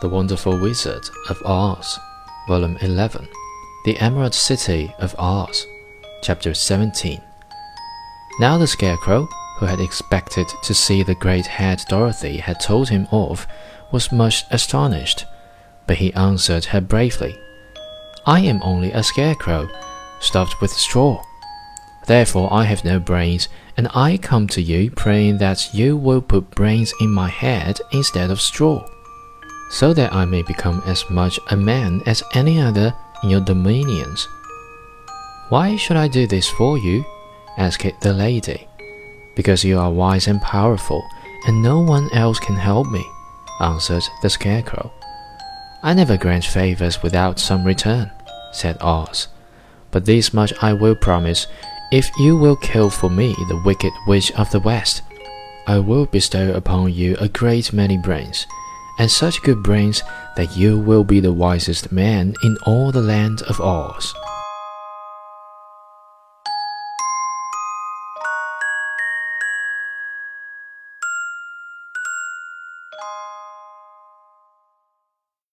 The Wonderful Wizard of Oz, Volume 11, The Emerald City of Oz, Chapter 17. Now the Scarecrow, who had expected to see the great head Dorothy had told him of, was much astonished, but he answered her bravely, I am only a scarecrow, stuffed with straw. Therefore I have no brains, and I come to you praying that you will put brains in my head instead of straw, so that I may become as much a man as any other in your dominions. Why should I do this for you? asked the lady. Because you are wise and powerful, and no one else can help me, answered the Scarecrow. I never grant favors without some return said Oz. But this much I will promise if you will kill for me the wicked witch of the West, I will bestow upon you a great many brains, and such good brains that you will be the wisest man in all the land of Oz.